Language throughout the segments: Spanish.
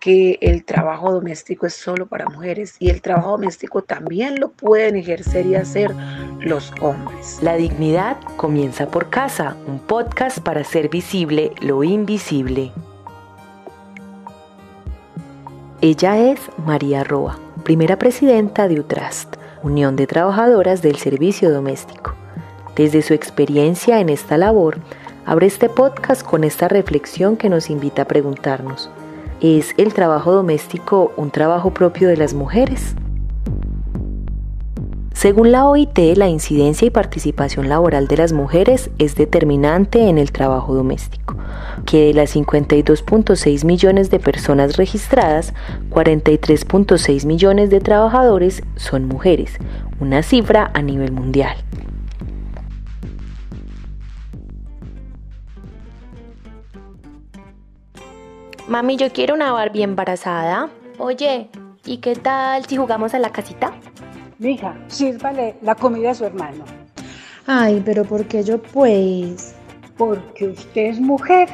que el trabajo doméstico es solo para mujeres y el trabajo doméstico también lo pueden ejercer y hacer los hombres. La dignidad comienza por casa, un podcast para hacer visible lo invisible. Ella es María Roa, primera presidenta de UTRAST, Unión de Trabajadoras del Servicio Doméstico. Desde su experiencia en esta labor, abre este podcast con esta reflexión que nos invita a preguntarnos, ¿Es el trabajo doméstico un trabajo propio de las mujeres? Según la OIT, la incidencia y participación laboral de las mujeres es determinante en el trabajo doméstico, que de las 52.6 millones de personas registradas, 43.6 millones de trabajadores son mujeres, una cifra a nivel mundial. Mami, yo quiero una Barbie embarazada. Oye, ¿y qué tal si jugamos a la casita? Mija, sírvale la comida a su hermano. Ay, pero ¿por qué yo pues? Porque usted es mujer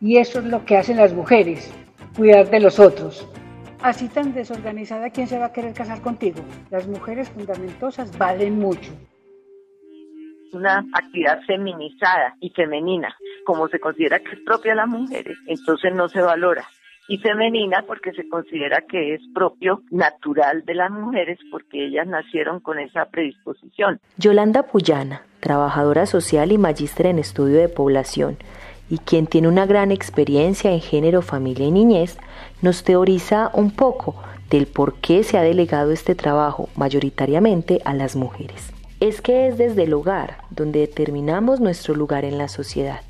y eso es lo que hacen las mujeres, cuidar de los otros. Así tan desorganizada, ¿quién se va a querer casar contigo? Las mujeres fundamentosas valen mucho una actividad feminizada y femenina, como se considera que es propia de las mujeres, entonces no se valora. Y femenina porque se considera que es propio, natural de las mujeres, porque ellas nacieron con esa predisposición. Yolanda Puyana, trabajadora social y magíster en estudio de población, y quien tiene una gran experiencia en género, familia y niñez, nos teoriza un poco del por qué se ha delegado este trabajo mayoritariamente a las mujeres es que es desde el hogar donde determinamos nuestro lugar en la sociedad.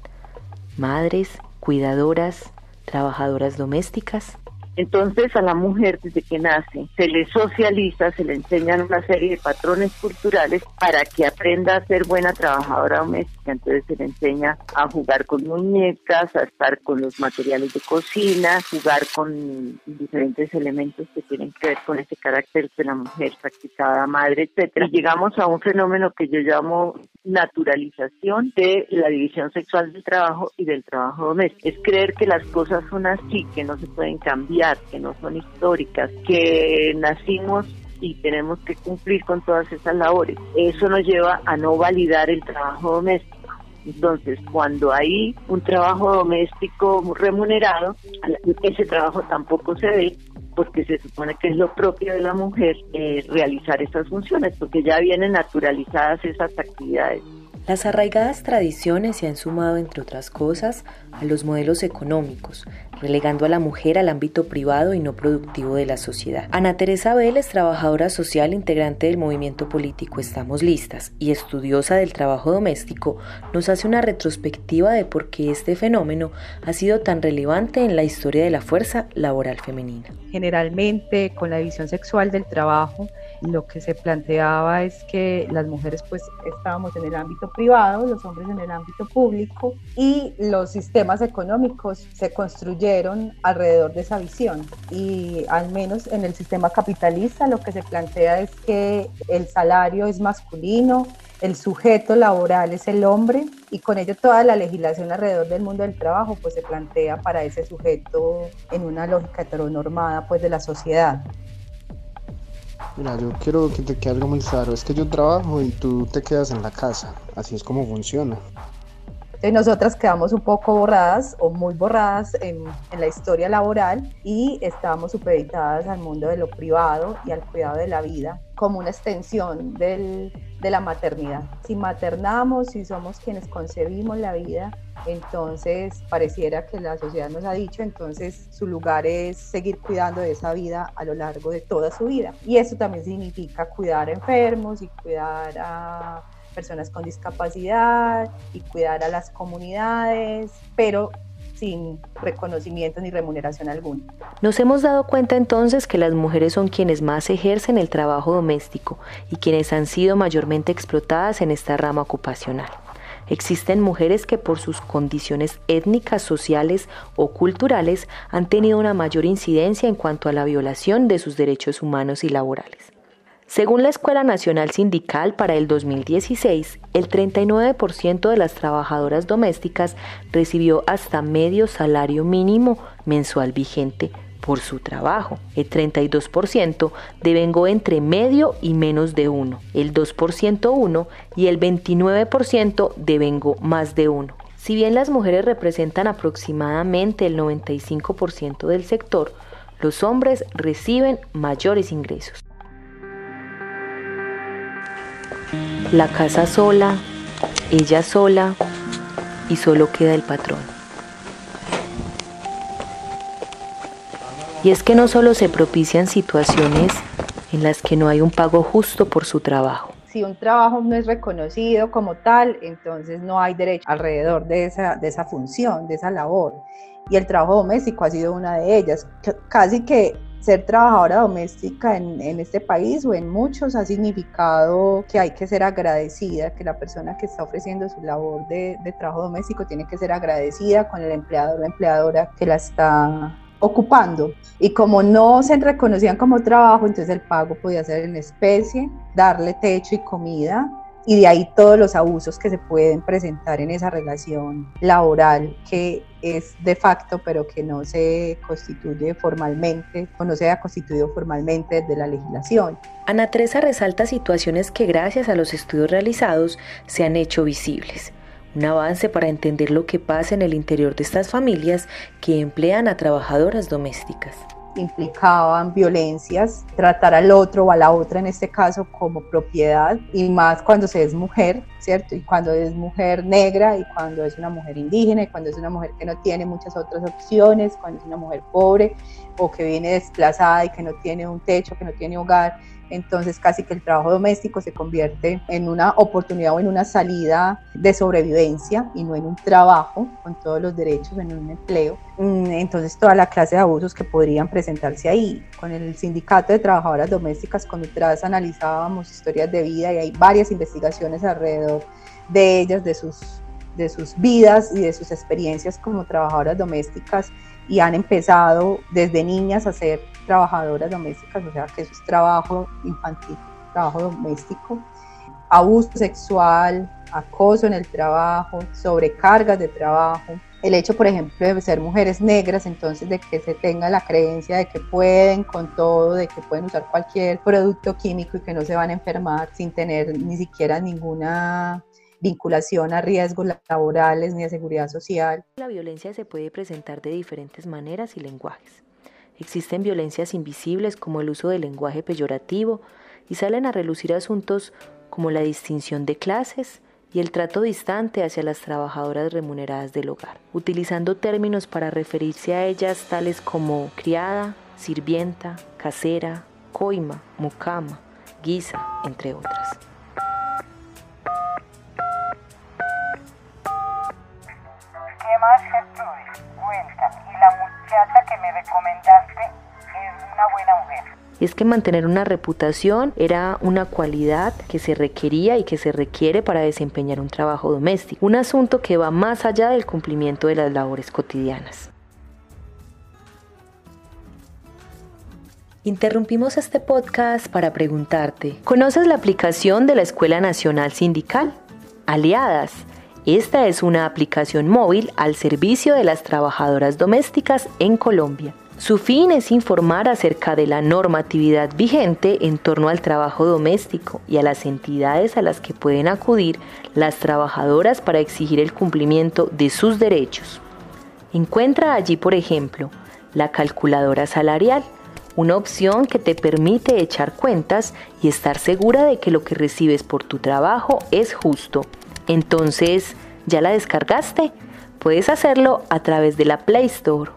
Madres, cuidadoras, trabajadoras domésticas, entonces a la mujer desde que nace se le socializa, se le enseñan una serie de patrones culturales para que aprenda a ser buena trabajadora doméstica. Entonces se le enseña a jugar con muñecas, a estar con los materiales de cocina, jugar con diferentes elementos que tienen que ver con ese carácter de la mujer practicada, madre, etcétera. Llegamos a un fenómeno que yo llamo naturalización de la división sexual del trabajo y del trabajo doméstico. Es creer que las cosas son así, que no se pueden cambiar que no son históricas, que nacimos y tenemos que cumplir con todas esas labores. Eso nos lleva a no validar el trabajo doméstico. Entonces, cuando hay un trabajo doméstico remunerado, ese trabajo tampoco se ve porque se supone que es lo propio de la mujer eh, realizar esas funciones, porque ya vienen naturalizadas esas actividades. Las arraigadas tradiciones se han sumado, entre otras cosas, a los modelos económicos, relegando a la mujer al ámbito privado y no productivo de la sociedad. Ana Teresa Vélez, trabajadora social integrante del movimiento político Estamos Listas y estudiosa del trabajo doméstico, nos hace una retrospectiva de por qué este fenómeno ha sido tan relevante en la historia de la fuerza laboral femenina. Generalmente, con la división sexual del trabajo, lo que se planteaba es que las mujeres pues estábamos en el ámbito privado, los hombres en el ámbito público y los sistemas económicos se construyeron alrededor de esa visión y al menos en el sistema capitalista lo que se plantea es que el salario es masculino, el sujeto laboral es el hombre y con ello toda la legislación alrededor del mundo del trabajo pues se plantea para ese sujeto en una lógica heteronormada pues de la sociedad. Mira, yo quiero que te quede algo muy claro. Es que yo trabajo y tú te quedas en la casa. Así es como funciona. Entonces nosotras quedamos un poco borradas o muy borradas en, en, la historia laboral y estábamos supeditadas al mundo de lo privado y al cuidado de la vida como una extensión del, de la maternidad. Si maternamos, si somos quienes concebimos la vida, entonces pareciera que la sociedad nos ha dicho, entonces su lugar es seguir cuidando de esa vida a lo largo de toda su vida. Y eso también significa cuidar a enfermos y cuidar a personas con discapacidad y cuidar a las comunidades, pero sin reconocimiento ni remuneración alguna. Nos hemos dado cuenta entonces que las mujeres son quienes más ejercen el trabajo doméstico y quienes han sido mayormente explotadas en esta rama ocupacional. Existen mujeres que por sus condiciones étnicas, sociales o culturales han tenido una mayor incidencia en cuanto a la violación de sus derechos humanos y laborales. Según la Escuela Nacional Sindical para el 2016, el 39% de las trabajadoras domésticas recibió hasta medio salario mínimo mensual vigente por su trabajo. El 32% devengó entre medio y menos de uno, el 2% uno y el 29% devengó más de uno. Si bien las mujeres representan aproximadamente el 95% del sector, los hombres reciben mayores ingresos. La casa sola, ella sola y solo queda el patrón. Y es que no solo se propician situaciones en las que no hay un pago justo por su trabajo. Si un trabajo no es reconocido como tal, entonces no hay derecho alrededor de esa, de esa función, de esa labor. Y el trabajo doméstico ha sido una de ellas. Casi que ser trabajadora doméstica en, en, este país o en muchos ha significado que hay que ser agradecida, que la persona que está ofreciendo su labor de, de trabajo doméstico tiene que ser agradecida con el empleador o empleadora que la está ocupando. Y como no se reconocían como trabajo, entonces el pago podía ser en especie, darle techo y comida, y de ahí todos los abusos que se pueden presentar en esa relación laboral que es de facto pero que no se constituye formalmente o no se ha constituido formalmente desde la legislación. Ana Teresa resalta situaciones que gracias a los estudios realizados se han hecho visibles un avance para entender lo que pasa en el interior de estas familias que emplean a trabajadoras domésticas. Implicaban violencias, tratar al otro o a la otra en este caso como propiedad y más cuando se es mujer, ¿cierto? Y cuando es mujer negra y cuando es una mujer indígena y cuando es una mujer que no tiene muchas otras opciones, cuando es una mujer pobre o que viene desplazada y que no tiene un techo, que no tiene hogar entonces casi que el trabajo doméstico se convierte en una oportunidad o en una salida de sobrevivencia y no en un trabajo con todos los derechos, en un empleo. Mm, entonces toda la clase de abusos que podrían presentarse ahí. Con el sindicato de trabajadoras domésticas con Utras analizábamos historias de vida y hay varias investigaciones alrededor de ellas, de sus, de sus vidas y de sus experiencias como trabajadoras domésticas y han empezado desde niñas a ser trabajadoras domésticas, o sea que eso es trabajo infantil, trabajo doméstico, abuso sexual, acoso en el trabajo, sobrecargas de trabajo, el hecho, por ejemplo, de ser mujeres negras, entonces de que se tenga la creencia de que pueden con todo, de que pueden usar cualquier producto químico y que no se van a enfermar sin tener ni siquiera ninguna vinculación a riesgos laborales ni a seguridad social. La violencia se puede presentar de diferentes maneras y lenguajes. Existen violencias invisibles como el uso del lenguaje peyorativo y salen a relucir asuntos como la distinción de clases y el trato distante hacia las trabajadoras remuneradas del hogar, utilizando términos para referirse a ellas tales como criada, sirvienta, casera, coima, mucama, guisa, entre otras. Es que mantener una reputación era una cualidad que se requería y que se requiere para desempeñar un trabajo doméstico, un asunto que va más allá del cumplimiento de las labores cotidianas. Interrumpimos este podcast para preguntarte, ¿conoces la aplicación de la Escuela Nacional Sindical? Aliadas. Esta es una aplicación móvil al servicio de las trabajadoras domésticas en Colombia. Su fin es informar acerca de la normatividad vigente en torno al trabajo doméstico y a las entidades a las que pueden acudir las trabajadoras para exigir el cumplimiento de sus derechos. Encuentra allí, por ejemplo, la calculadora salarial, una opción que te permite echar cuentas y estar segura de que lo que recibes por tu trabajo es justo. Entonces, ¿ya la descargaste? Puedes hacerlo a través de la Play Store.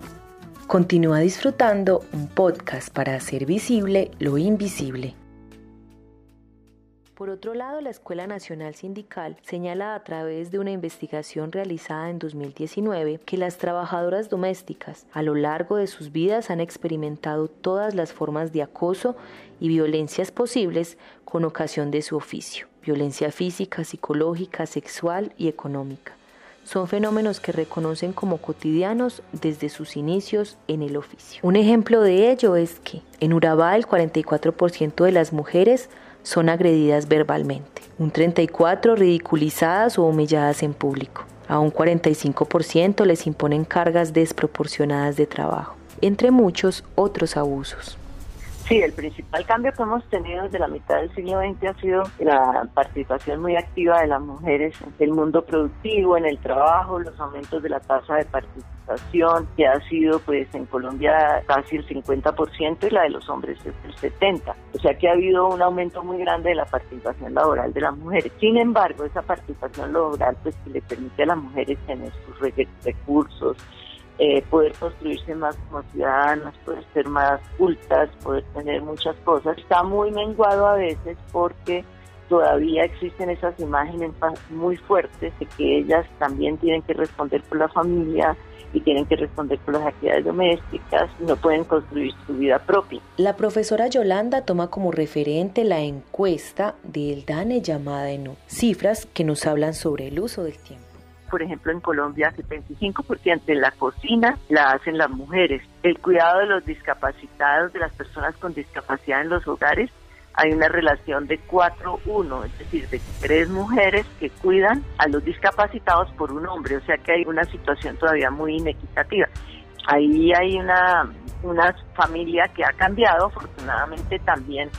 Continúa disfrutando un podcast para hacer visible lo invisible. Por otro lado, la Escuela Nacional Sindical señala a través de una investigación realizada en 2019 que las trabajadoras domésticas a lo largo de sus vidas han experimentado todas las formas de acoso y violencias posibles con ocasión de su oficio, violencia física, psicológica, sexual y económica son fenómenos que reconocen como cotidianos desde sus inicios en el oficio. Un ejemplo de ello es que en Urabá el 44% de las mujeres son agredidas verbalmente, un 34% ridiculizadas o humilladas en público, a un 45% les imponen cargas desproporcionadas de trabajo entre muchos otros abusos. Sí, el principal cambio que hemos tenido desde la mitad del siglo XX ha sido la participación muy activa de las mujeres en el mundo productivo, en el trabajo, los aumentos de la tasa de participación, que ha sido pues en Colombia casi el 50% y la de los hombres es el 70%. O sea que ha habido un aumento muy grande de la participación laboral de las mujeres. Sin embargo, esa participación laboral pues que le permite a las mujeres tener sus recursos, eh, poder construirse más como ciudadanas, poder ser más cultas, poder tener muchas cosas. Está muy menguado a veces porque todavía existen esas imágenes muy fuertes de que ellas también tienen que responder por la familia y tienen que responder por las actividades domésticas, no pueden construir su vida propia. La profesora Yolanda toma como referente la encuesta del DANE llamada ENU, cifras que nos hablan sobre el uso del tiempo por ejemplo, en Colombia, el 25% de la cocina la hacen las mujeres. El cuidado de los discapacitados, de las personas con discapacidad en los hogares, hay una relación de 4-1, es decir, de tres mujeres que cuidan a los discapacitados por un hombre, o sea que hay una situación todavía muy inequitativa. Ahí hay una, una familia que ha cambiado, afortunadamente también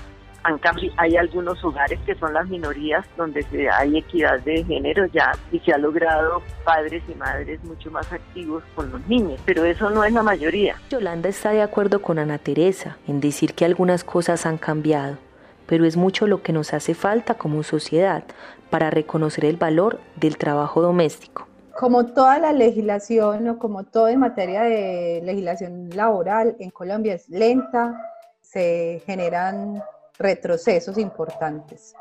hay algunos hogares que son las minorías donde hay equidad de género ya y se ha logrado padres y madres mucho más activos con los niños, pero eso no es la mayoría. Yolanda está de acuerdo con Ana Teresa en decir que algunas cosas han cambiado, pero es mucho lo que nos hace falta como sociedad para reconocer el valor del trabajo doméstico. Como toda la legislación o como todo en materia de legislación laboral en Colombia es lenta, se generan retrocesos importantes.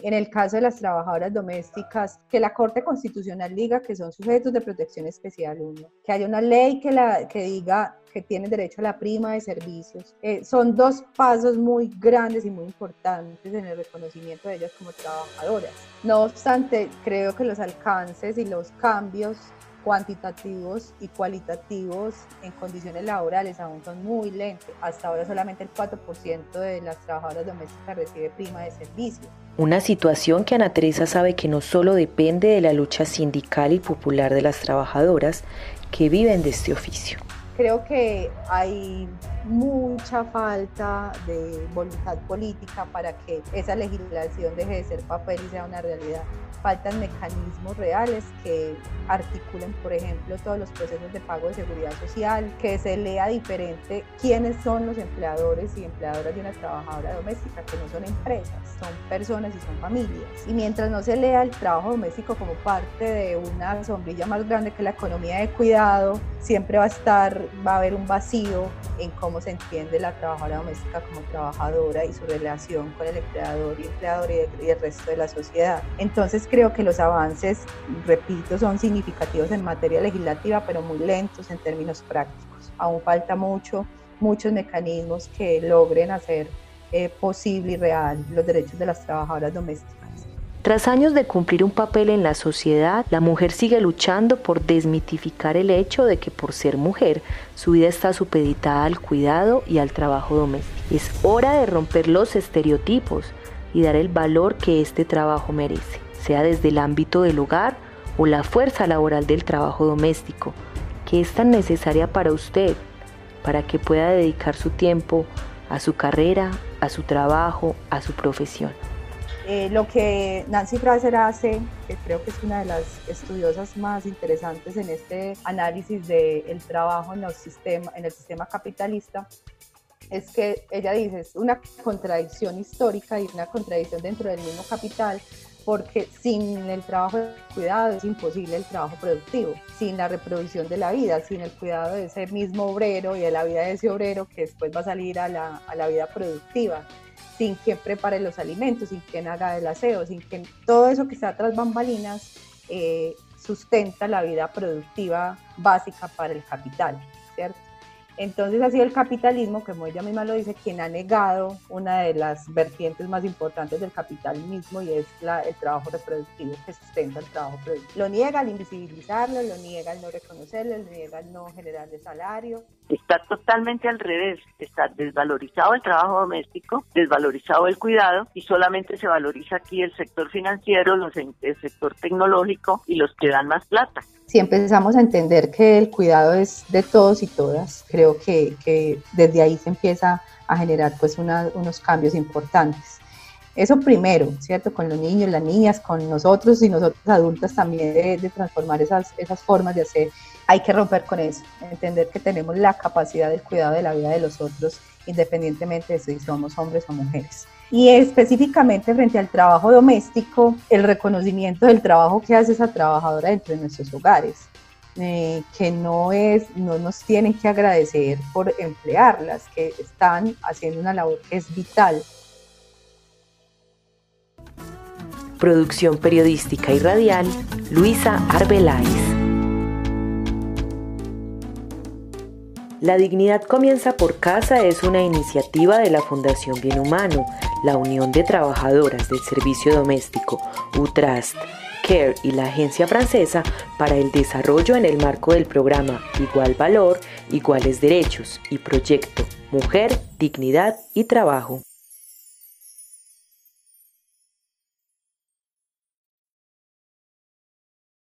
En el caso de las trabajadoras domésticas, que la Corte Constitucional diga que son sujetos de protección especial 1, que haya una ley que, la, que diga que tienen derecho a la prima de servicios, eh, son dos pasos muy grandes y muy importantes en el reconocimiento de ellas como trabajadoras. No obstante, creo que los alcances y los cambios cuantitativos y cualitativos en condiciones laborales aún son muy lentos. Hasta ahora solamente el 4% de las trabajadoras domésticas recibe prima de servicio. Una situación que Ana Teresa sabe que no solo depende de la lucha sindical y popular de las trabajadoras que viven de este oficio. Creo que hay mucha falta de voluntad política para que esa legislación deje de ser papel y sea una realidad. Faltan mecanismos reales que articulen, por ejemplo, todos los procesos de pago de seguridad social, que se lea diferente quiénes son los empleadores y empleadoras de una trabajadora doméstica, que no son empresas, son personas y son familias. Y mientras no se lea el trabajo doméstico como parte de una sombrilla más grande que la economía de cuidado, siempre va a estar, va a haber un vacío en cómo se entiende la trabajadora doméstica como trabajadora y su relación con el empleador y empleador y el resto de la sociedad. Entonces creo que los avances, repito, son significativos en materia legislativa, pero muy lentos en términos prácticos. Aún falta mucho, muchos mecanismos que logren hacer eh, posible y real los derechos de las trabajadoras domésticas. Tras años de cumplir un papel en la sociedad, la mujer sigue luchando por desmitificar el hecho de que por ser mujer, su vida está supeditada al cuidado y al trabajo doméstico. Es hora de romper los estereotipos y dar el valor que este trabajo merece, sea desde el ámbito del hogar o la fuerza laboral del trabajo doméstico, que es tan necesaria para usted, para que pueda dedicar su tiempo a su carrera, a su trabajo, a su profesión. Eh, lo que Nancy Fraser hace, que creo que es una de las estudiosas más interesantes en este análisis del trabajo en, los sistema, en el sistema capitalista, es que ella dice, es una contradicción histórica y una contradicción dentro del mismo capital, porque sin el trabajo de cuidado es imposible el trabajo productivo, sin la reproducción de la vida, sin el cuidado de ese mismo obrero y de la vida de ese obrero que después va a salir a la, vida productiva sin quien prepare los alimentos, sin quien haga el aseo, sin quien todo eso que está tras bambalinas eh, sustenta la vida productiva básica para el capital, ¿cierto? Entonces ha sido el capitalismo, como ella misma lo dice, quien ha negado una de las vertientes más importantes del capitalismo y es el trabajo reproductivo que sustenta el trabajo productivo. Lo niega al invisibilizarlo, lo niega al no reconocerlo, lo niega al no generarle salario. Está totalmente al revés, está desvalorizado el trabajo doméstico, desvalorizado el cuidado y solamente se valoriza aquí el sector financiero, los, el sector tecnológico y los que dan más plata. Si empezamos a entender que el cuidado es de todos y todas, creo creo que, desde ahí se empieza a generar pues unos cambios importantes. Eso primero, ¿cierto? Con los niños, las niñas, con nosotros y nosotros adultas también de, transformar esas, esas formas de hacer. Hay que romper con eso, entender que tenemos la capacidad del cuidado de la vida de los otros, independientemente de si somos hombres o mujeres. Y específicamente frente al trabajo doméstico, el reconocimiento del trabajo que hace esa trabajadora dentro de nuestros hogares. Eh, que no, es, no nos tienen que agradecer por emplearlas, que están haciendo una labor que es vital Producción periodística y radial, Luisa Arbeláez. La dignidad comienza por casa es una iniciativa de la Fundación Bien Humano, la Unión de Trabajadoras del Servicio Doméstico, UTRAST, CARE y la Agencia Francesa para el Desarrollo en el marco del programa Igual Valor, Iguales Derechos y Proyecto Mujer, Dignidad y Trabajo.